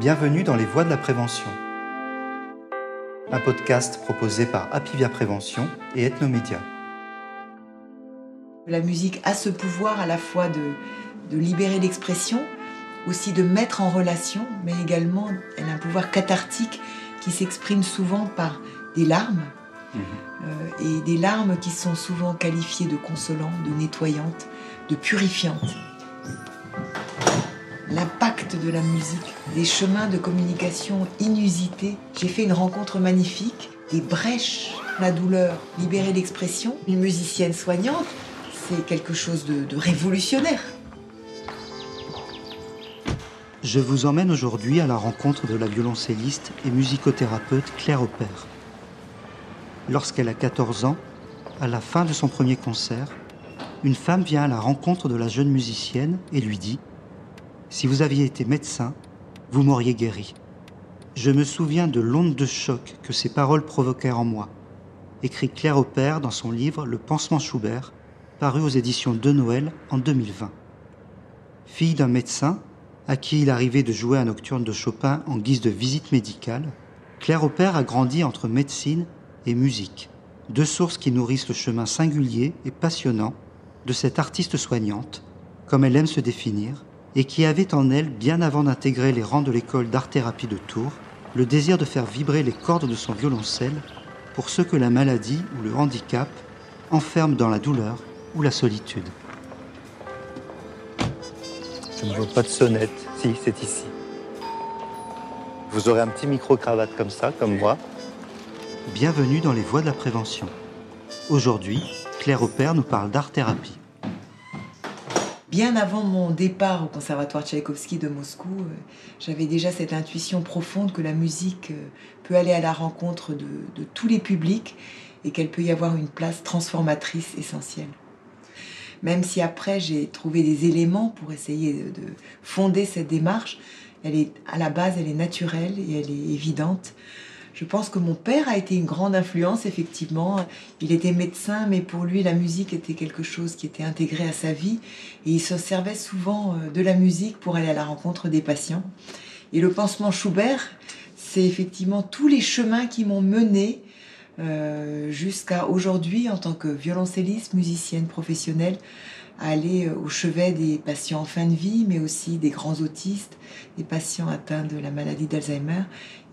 Bienvenue dans Les Voix de la Prévention, un podcast proposé par Apivia Prévention et Ethnomédia. La musique a ce pouvoir à la fois de, de libérer l'expression, aussi de mettre en relation, mais également elle a un pouvoir cathartique qui s'exprime souvent par des larmes, euh, et des larmes qui sont souvent qualifiées de consolantes, de nettoyantes, de purifiantes. L'impact de la musique, des chemins de communication inusités. J'ai fait une rencontre magnifique, des brèches, la douleur, libérer l'expression. Une musicienne soignante, c'est quelque chose de, de révolutionnaire. Je vous emmène aujourd'hui à la rencontre de la violoncelliste et musicothérapeute Claire Opère. Lorsqu'elle a 14 ans, à la fin de son premier concert, une femme vient à la rencontre de la jeune musicienne et lui dit ⁇ Si vous aviez été médecin, vous m'auriez guéri. Je me souviens de l'onde de choc que ces paroles provoquèrent en moi, écrit Claire Opère dans son livre Le pansement Schubert, paru aux éditions de Noël en 2020. Fille d'un médecin, à qui il arrivait de jouer un nocturne de Chopin en guise de visite médicale, Claire Opère a grandi entre médecine et musique, deux sources qui nourrissent le chemin singulier et passionnant de cette artiste soignante, comme elle aime se définir, et qui avait en elle, bien avant d'intégrer les rangs de l'école d'art-thérapie de Tours, le désir de faire vibrer les cordes de son violoncelle pour ceux que la maladie ou le handicap enferment dans la douleur ou la solitude. Je ne vois pas de sonnette. Si, c'est ici. Vous aurez un petit micro-cravate comme ça, comme moi. Bienvenue dans les voies de la prévention. Aujourd'hui, Claire Opère nous parle d'art-thérapie. Bien avant mon départ au Conservatoire Tchaïkovski de Moscou, euh, j'avais déjà cette intuition profonde que la musique euh, peut aller à la rencontre de, tous les publics et qu'elle peut y avoir une place transformatrice essentielle. Même si après j'ai trouvé des éléments pour essayer de, de fonder cette démarche, elle est à la base, elle est naturelle et elle est évidente. Je pense que mon père a été une grande influence, effectivement. Il était médecin, mais pour lui, la musique était quelque chose qui était intégré à sa vie. Et il se servait souvent euh, de la musique pour aller à la rencontre des patients. Et le pansement Schubert, c'est effectivement tous les chemins qui m'ont mené euh, jusqu'à aujourd'hui en tant que violoncelliste, musicienne professionnelle, à aller euh, au chevet des patients en fin de vie, mais aussi des grands autistes, des patients atteints de la maladie d'Alzheimer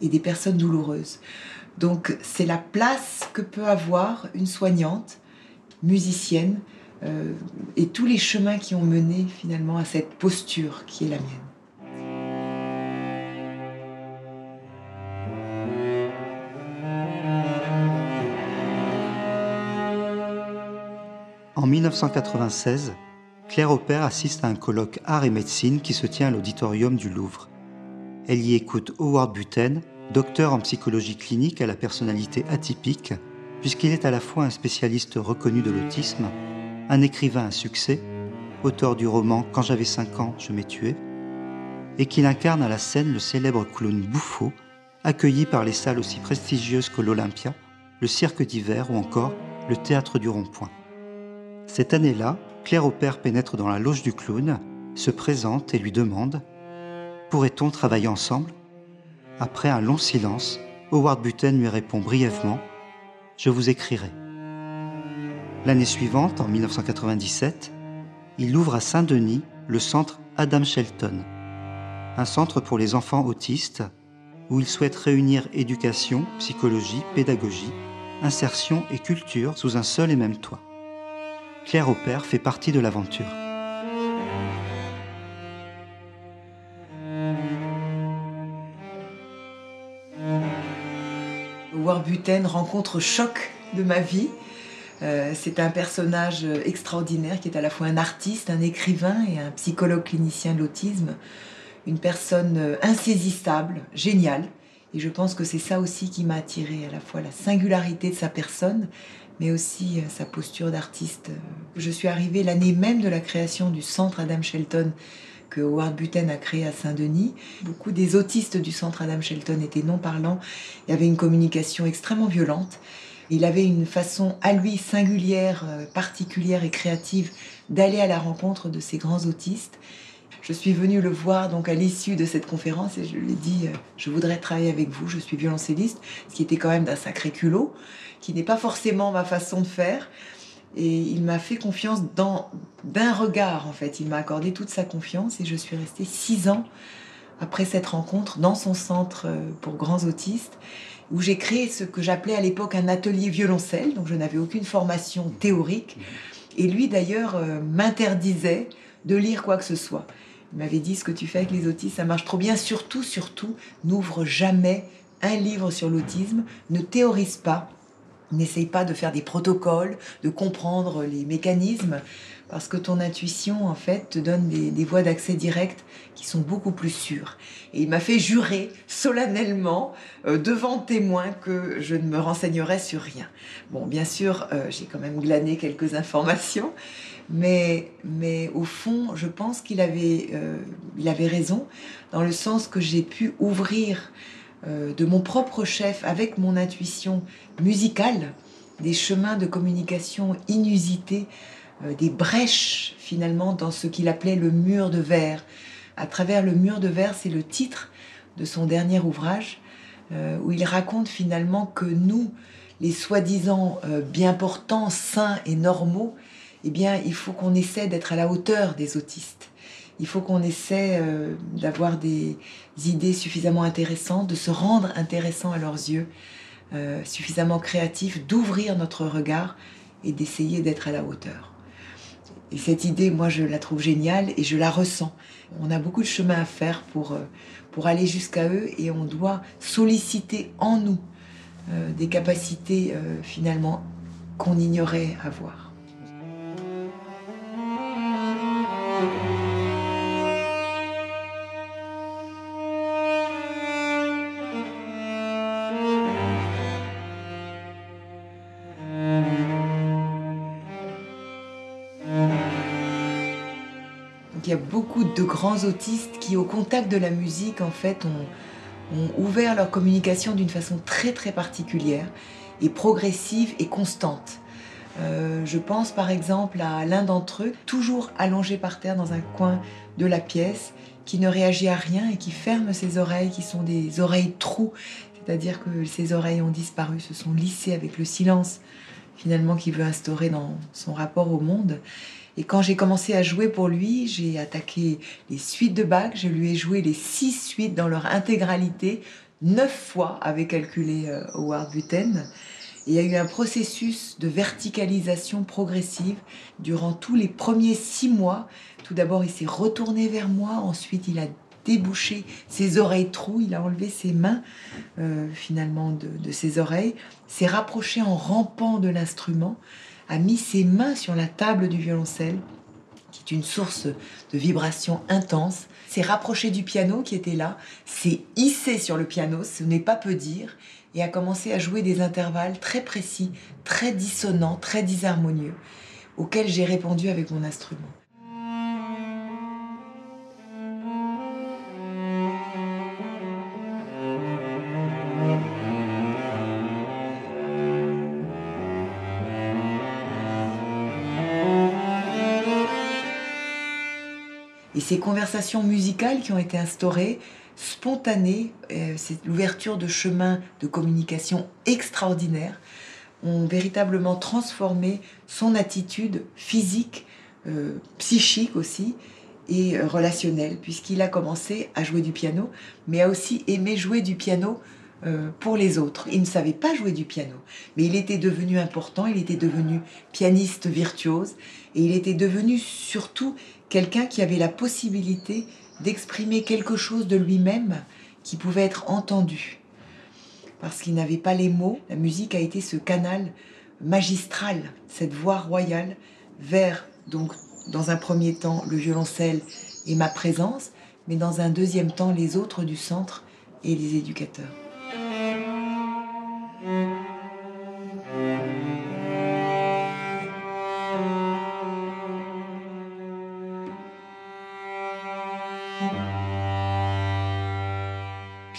et des personnes douloureuses. Donc c'est la place que peut avoir une soignante, musicienne, euh, et tous les chemins qui ont mené finalement à cette posture qui est la mienne. En 1996, Claire Opère assiste à un colloque Art et Médecine qui se tient à l'auditorium du Louvre. Elle y écoute Howard Buten, docteur en psychologie clinique à la personnalité atypique, puisqu'il est à la fois un spécialiste reconnu de l'autisme, un écrivain à succès, auteur du roman Quand j'avais 5 ans, je m'ai tué, et qu'il incarne à la scène le célèbre clown Bouffo, accueilli par les salles aussi prestigieuses que l'Olympia, le cirque d'hiver ou encore le théâtre du Rond-Point. Cette année-là, Claire Opère pénètre dans la loge du clown, se présente et lui demande Pourrait-on travailler ensemble? Après un long silence, Howard Buten lui répond brièvement Je vous écrirai. L'année suivante, en 1997, il ouvre à Saint-Denis le centre Adam Shelton, un centre pour les enfants autistes où il souhaite réunir éducation, psychologie, pédagogie, insertion et culture sous un seul et même toit. Claire Opère fait partie de l'aventure. Warbuten rencontre choc de ma vie. Euh, c'est un personnage extraordinaire qui est à la fois un artiste, un écrivain et un psychologue clinicien de l'autisme. Une personne insaisissable, géniale. Et je pense que c'est ça aussi qui m'a attiré, à la fois la singularité de sa personne, mais aussi euh, sa posture d'artiste. Je suis arrivée l'année même de la création du centre Adam Shelton que Howard Buten a créé à Saint-Denis. Beaucoup des autistes du centre Adam Shelton étaient non parlants et avaient une communication extrêmement violente. Il avait une façon à lui singulière, euh, particulière et créative d'aller à la rencontre de ces grands autistes. Je suis venue le voir donc à l'issue de cette conférence et je lui ai dit je voudrais travailler avec vous, je suis violoncelliste, ce qui était quand même d'un sacré culot, qui n'est pas forcément ma façon de faire. Et il m'a fait confiance dans d'un regard en fait. Il m'a accordé toute sa confiance et je suis restée six ans après cette rencontre dans son centre pour grands autistes où j'ai créé ce que j'appelais à l'époque un atelier violoncelle, donc je n'avais aucune formation théorique. Et lui d'ailleurs euh, m'interdisait de lire quoi que ce soit. Il m'avait dit ce que tu fais avec les autistes, ça marche trop bien. Surtout, surtout, n'ouvre jamais un livre sur l'autisme, ne théorise pas, n'essaye pas de faire des protocoles, de comprendre les mécanismes parce que ton intuition, en fait, te donne des, voies d'accès directes qui sont beaucoup plus sûres. Et il m'a fait jurer solennellement, euh, devant témoins, que je ne me renseignerais sur rien. Bon, bien sûr, euh, j'ai quand même glané quelques informations, mais, mais au fond, je pense qu'il avait, euh, il avait raison, dans le sens que j'ai pu ouvrir de mon propre chef, avec mon intuition musicale, des chemins de communication inusités euh, des brèches finalement dans ce qu'il appelait le mur de verre. À travers le mur de verre, c'est le titre de son dernier ouvrage, euh, où il raconte finalement que nous, les soi-disant euh, bien portants, sains et normaux, eh bien, il faut qu'on essaie d'être à la hauteur des autistes. Il faut qu'on essaie d'avoir des idées suffisamment intéressantes, de se rendre intéressant à leurs yeux, suffisamment créatifs, d'ouvrir notre regard et d'essayer d'être à la hauteur. Et cette idée, moi, je la trouve géniale et je la ressens. On a beaucoup de chemin à faire pour, euh, pour aller jusqu'à eux et on doit solliciter en nous euh, des capacités euh, finalement qu'on ignorait avoir. Il y a beaucoup de grands autistes qui, au contact de la musique, en fait, ont, ouvert leur communication d'une façon très très particulière et progressive et constante. Euh, je pense par exemple à l'un d'entre eux, toujours allongé par terre dans un coin de la pièce, qui ne réagit à rien et qui ferme ses oreilles, qui sont des oreilles trous, c'est-à-dire que ses oreilles ont disparu, se sont lissées avec le silence finalement qu'il veut instaurer dans son rapport au monde. Et quand j'ai commencé à jouer pour lui, j'ai attaqué les suites de Bach, je lui ai joué les six suites dans leur intégralité, neuf fois avait calculé euh, Howard Buten. Et il y a eu un processus de verticalisation progressive durant tous les premiers six mois. Tout d'abord, il s'est retourné vers moi, ensuite il a débouché ses oreilles trous, il a enlevé ses mains euh, finalement de, de ses oreilles, s'est rapproché en rampant de l'instrument a mis ses mains sur la table du violoncelle, qui est une source de vibration intense, s'est rapproché du piano qui était là, s'est hissé sur le piano, ce n'est pas peu dire, et a commencé à jouer des intervalles très précis, très dissonants, très disharmonieux, auxquels j'ai répondu avec mon instrument. Et ces conversations musicales qui ont été instaurées, spontanées, euh, c'est l'ouverture de chemins de communication extraordinaires, ont véritablement transformé son attitude physique, euh, psychique aussi, et euh, relationnelle, puisqu'il a commencé à jouer du piano, mais a aussi aimé jouer du piano pour les autres. Il ne savait pas jouer du piano, mais il était devenu important, il était devenu pianiste virtuose, et il était devenu surtout quelqu'un qui avait la possibilité d'exprimer quelque chose de lui-même qui pouvait être entendu. Parce qu'il n'avait pas les mots, la musique a été ce canal magistral, cette voix royale vers, donc, dans un premier temps, le violoncelle et ma présence, mais dans un deuxième temps, les autres du centre et les éducateurs.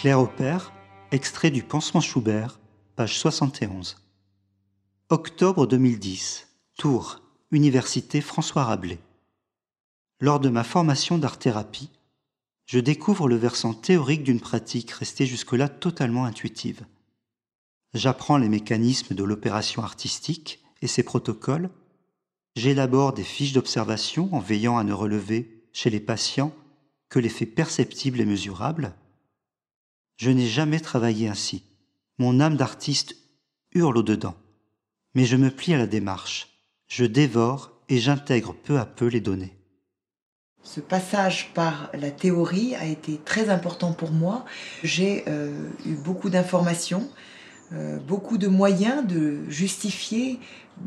Claire Opère, extrait du Pansement Schubert, page 71. Octobre 2010, Tours, Université François Rabelais. Lors de ma formation d'art-thérapie, je découvre le versant théorique d'une pratique restée jusque-là totalement intuitive. J'apprends les mécanismes de l'opération artistique et ses protocoles, j'élabore des fiches d'observation en veillant à ne relever, chez les patients, que l'effet perceptible et mesurable. Je n'ai jamais travaillé ainsi. Mon âme d'artiste hurle au-dedans. Mais je me plie à la démarche. Je dévore et j'intègre peu à peu les données. Ce passage par la théorie a été très important pour moi. J'ai euh, eu beaucoup d'informations, euh, beaucoup de moyens de justifier,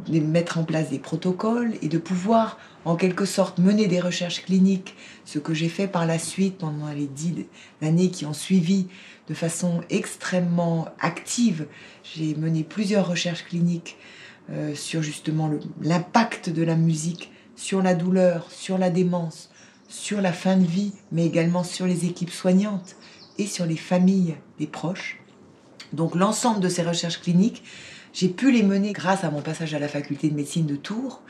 de mettre en place des protocoles et de pouvoir en quelque sorte mener des recherches cliniques, ce que j'ai fait par la suite pendant les dix années qui ont suivi de façon extrêmement active. J'ai mené plusieurs recherches cliniques euh, sur justement l'impact de la musique sur la douleur, sur la démence, sur la fin de vie, mais également sur les équipes soignantes et sur les familles des proches. Donc l'ensemble de ces recherches cliniques, j'ai pu les mener grâce à mon passage à la faculté de médecine de Tours,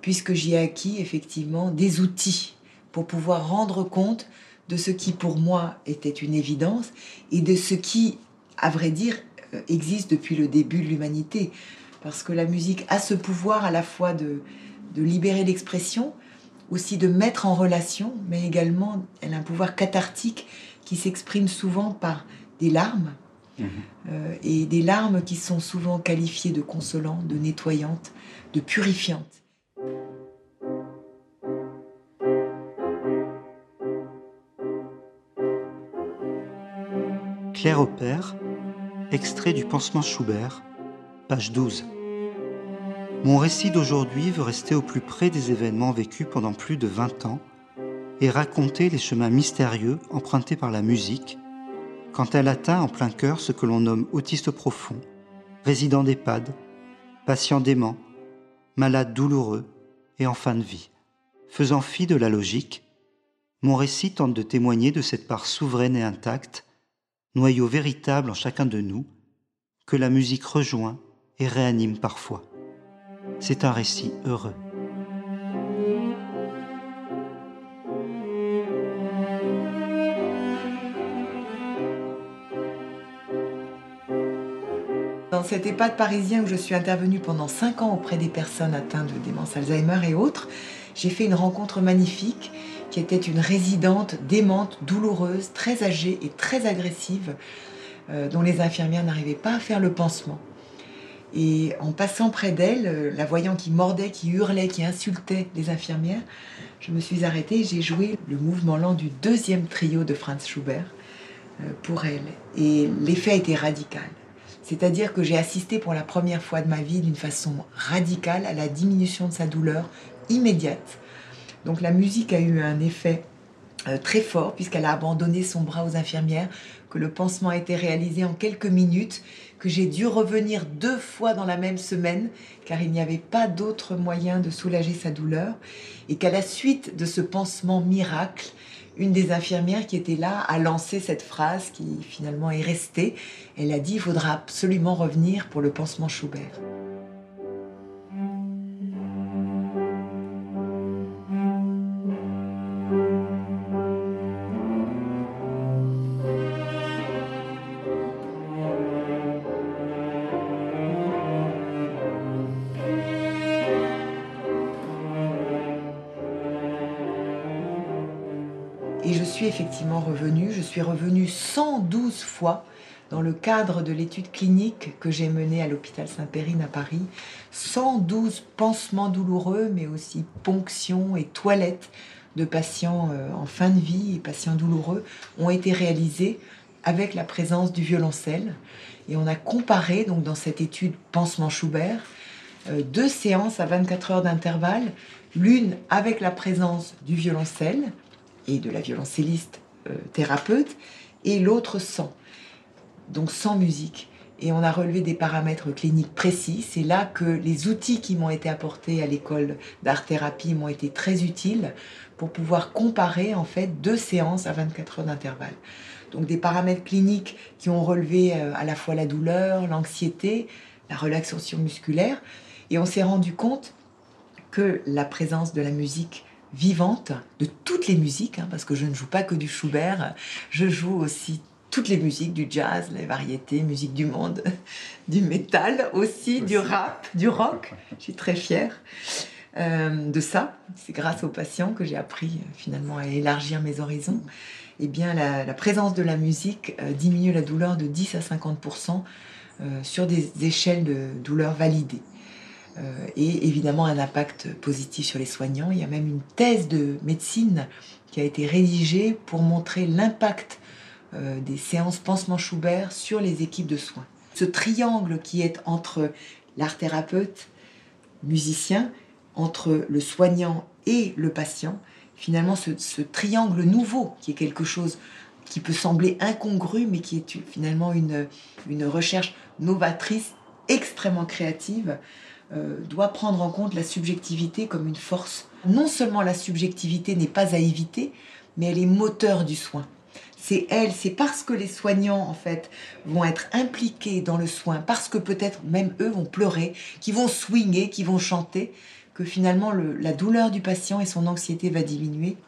puisque j'y ai acquis effectivement des outils pour pouvoir rendre compte de ce qui pour moi était une évidence et de ce qui, à vrai dire, euh, existe depuis le début de l'humanité. Parce que la musique a ce pouvoir à la fois de, de libérer l'expression, aussi de mettre en relation, mais également elle a un pouvoir cathartique qui s'exprime souvent par des larmes, euh, et des larmes qui sont souvent qualifiées de consolantes, de nettoyantes, de purifiantes. Claire Opère, extrait du pansement Schubert, page 12. Mon récit d'aujourd'hui veut rester au plus près des événements vécus pendant plus de 20 ans et raconter les chemins mystérieux empruntés par la musique quand elle atteint en plein cœur ce que l'on nomme autiste profond, résident d'EHPAD, patient dément, malade douloureux et en fin de vie. Faisant fi de la logique, mon récit tente de témoigner de cette part souveraine et intacte, noyau véritable en chacun de nous, que la musique rejoint et réanime parfois. C'est un récit heureux. Dans cet EHPAD parisien où je suis intervenue pendant 5 ans auprès des personnes atteintes de démence Alzheimer et autres, j'ai fait une rencontre magnifique qui était une résidente démente, douloureuse, très âgée et très agressive, euh, dont les infirmières n'arrivaient pas à faire le pansement. Et en passant près d'elle, euh, la voyant qui mordait, qui hurlait, qui insultait les infirmières, je me suis arrêtée et j'ai joué le mouvement lent du deuxième trio de Franz Schubert euh, pour elle. Et l'effet été radical. C'est-à-dire que j'ai assisté pour la première fois de ma vie d'une façon radicale à la diminution de sa douleur immédiate. Donc la musique a eu un effet euh, très fort puisqu'elle a abandonné son bras aux infirmières, que le pansement a été réalisé en quelques minutes, que j'ai dû revenir deux fois dans la même semaine car il n'y avait pas d'autre moyen de soulager sa douleur et qu'à la suite de ce pansement miracle, une des infirmières qui était là a lancé cette phrase qui finalement est restée. Elle a dit il faudra absolument revenir pour le pansement Schubert. Effectivement revenue. Je suis revenue 112 fois dans le cadre de l'étude clinique que j'ai menée à l'hôpital Saint-Périne à Paris. 112 pansements douloureux, mais aussi ponctions et toilettes de patients euh, en fin de vie et patients douloureux ont été réalisés avec la présence du violoncelle. Et on a comparé, donc dans cette étude pansement Schubert, euh, deux séances à 24 heures d'intervalle, l'une avec la présence du violoncelle, et de la violoncelliste euh, thérapeute, et l'autre sans, donc sans musique. Et on a relevé des paramètres cliniques précis. C'est là que les outils qui m'ont été apportés à l'école d'art-thérapie m'ont été très utiles pour pouvoir comparer en fait deux séances à 24 heures d'intervalle. Donc des paramètres cliniques qui ont relevé euh, à la fois la douleur, l'anxiété, la relaxation musculaire. Et on s'est rendu compte que la présence de la musique vivante de toutes les musiques, hein, parce que je ne joue pas que du Schubert, je joue aussi toutes les musiques, du jazz, les variétés, musique du monde, du métal aussi, du rap, du rock. Je suis très fière euh, de ça. C'est grâce aux patients que j'ai appris finalement à élargir mes horizons. Eh bien, la, présence de la musique euh, diminue la douleur de 10 à 50 euh, sur des échelles de douleur validées. Et évidemment un impact positif sur les soignants. Il y a même une thèse de médecine qui a été rédigée pour montrer l'impact euh, des séances pansement Schubert sur les équipes de soins. Ce triangle qui est entre l'art thérapeute, musicien, entre le soignant et le patient, finalement ce, triangle nouveau qui est quelque chose qui peut sembler incongru mais qui est finalement une, une recherche novatrice extrêmement créative, euh, doit prendre en compte la subjectivité comme une force. Non seulement la subjectivité n'est pas à éviter, mais elle est moteur du soin c'est elle, c'est parce que les soignants en fait vont être impliqués dans le soin, parce que peut-être même eux vont pleurer, qui vont swinguer, qui vont chanter, que finalement la douleur du patient et son anxiété va diminuer.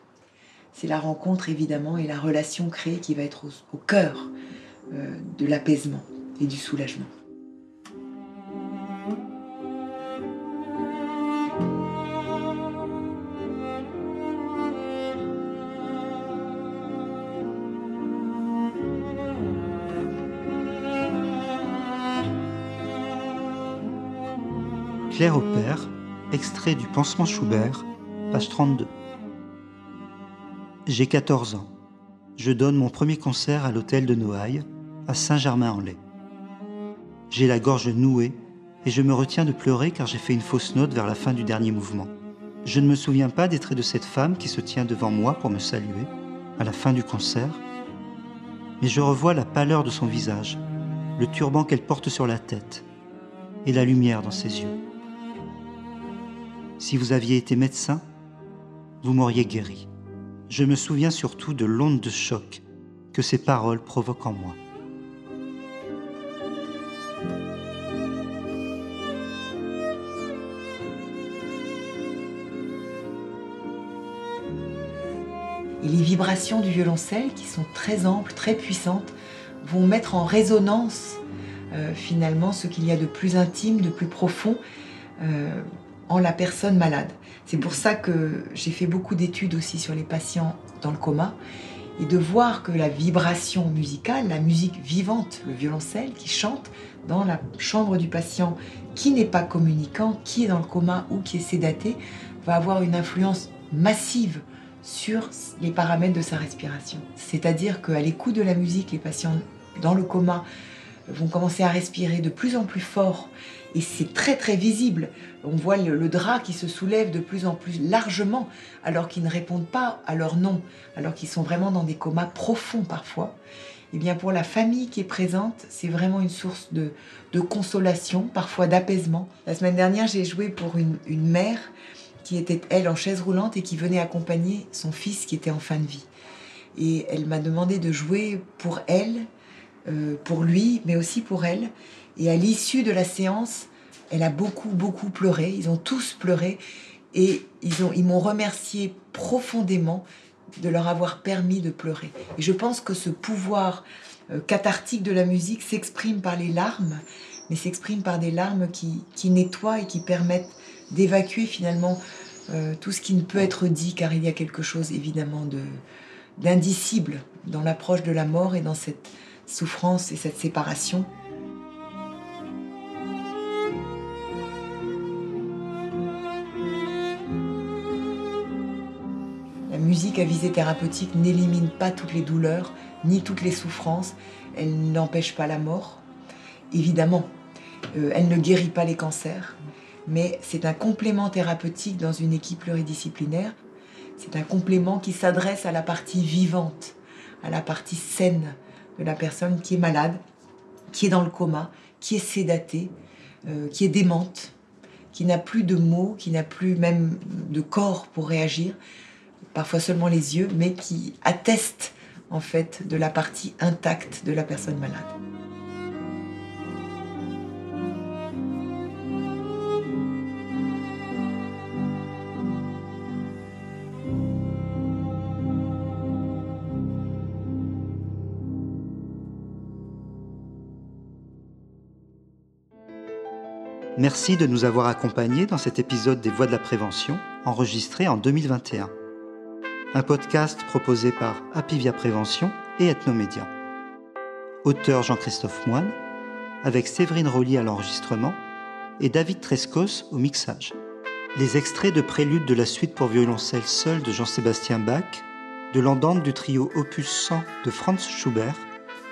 C'est la rencontre évidemment et la relation créée qui va être au, cœur euh, de l'apaisement et du soulagement. Claire au Père, extrait du Pansement Schubert, page 32. J'ai 14 ans. Je donne mon premier concert à l'hôtel de Noailles, à Saint-Germain-en-Laye. J'ai la gorge nouée et je me retiens de pleurer car j'ai fait une fausse note vers la fin du dernier mouvement. Je ne me souviens pas des traits de cette femme qui se tient devant moi pour me saluer à la fin du concert, mais je revois la pâleur de son visage, le turban qu'elle porte sur la tête et la lumière dans ses yeux. Si vous aviez été médecin, vous m'auriez guéri. Je me souviens surtout de l'onde de choc que ces paroles provoquent en moi. Et les vibrations du violoncelle, qui sont très amples, très puissantes, vont mettre en résonance euh, finalement ce qu'il y a de plus intime, de plus profond, euh, en la personne malade. C'est pour ça que j'ai fait beaucoup d'études aussi sur les patients dans le coma et de voir que la vibration musicale, la musique vivante, le violoncelle qui chante dans la chambre du patient qui n'est pas communicant, qui est dans le coma ou qui est sédaté, va avoir une influence massive sur les paramètres de sa respiration. C'est-à-dire qu'à l'écoute de la musique, les patients dans le coma vont commencer à respirer de plus en plus fort et c'est très très visible. On voit le, drap qui se soulève de plus en plus largement alors qu'ils ne répondent pas à leur nom, alors qu'ils sont vraiment dans des comas profonds parfois. Et eh bien pour la famille qui est présente, c'est vraiment une source de, consolation, parfois d'apaisement. La semaine dernière, j'ai joué pour une, mère qui était elle en chaise roulante et qui venait accompagner son fils qui était en fin de vie. Et elle m'a demandé de jouer pour elle, euh, pour lui, mais aussi pour elle. Et à l'issue de la séance, elle a beaucoup, beaucoup pleuré. Ils ont tous pleuré. Et ils, ont, ils m'ont remercié profondément de leur avoir permis de pleurer. Et je pense que ce pouvoir euh, cathartique de la musique s'exprime par les larmes, mais s'exprime par des larmes qui, nettoient et qui permettent d'évacuer finalement euh, tout ce qui ne peut être dit, car il y a quelque chose évidemment de d'indicible dans l'approche de la mort et dans cette souffrance et cette séparation. Musique à visée thérapeutique n'élimine pas toutes les douleurs, ni toutes les souffrances, elle n'empêche pas la mort. Évidemment, euh, elle ne guérit pas les cancers, mais c'est un complément thérapeutique dans une équipe pluridisciplinaire. C'est un complément qui s'adresse à la partie vivante, à la partie saine de la personne qui est malade, qui est dans le coma, qui est sédatée, euh, qui est démente, qui n'a plus de mots, qui n'a plus même de corps pour réagir, parfois seulement les yeux, mais qui attestent en fait de la partie intacte de la personne malade. Merci de nous avoir accompagnés dans cet épisode des Voix de la Prévention, enregistré en 2021. Un podcast proposé par Apivia Prévention et Ethnomédia. Auteur Jean-Christophe Moine, avec Séverine Rolly à l'enregistrement et David Trescos au mixage. Les extraits de prélude de la suite pour violoncelle seul de Jean-Sébastien Bach, de l'andante du trio Opus 100 de Franz Schubert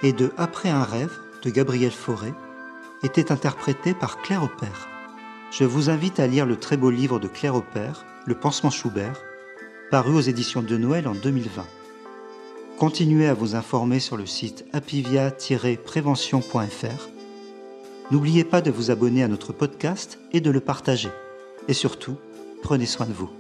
et de Après un rêve de Gabriel Fauré étaient interprétés par Claire Opère. Je vous invite à lire le très beau livre de Claire Opère, Le pansement Schubert, paru aux éditions de Noël en 2020. Continuez à vous informer sur le site apivia-prévention.fr N'oubliez pas de vous abonner à notre podcast et de le partager. Et surtout, prenez soin de vous.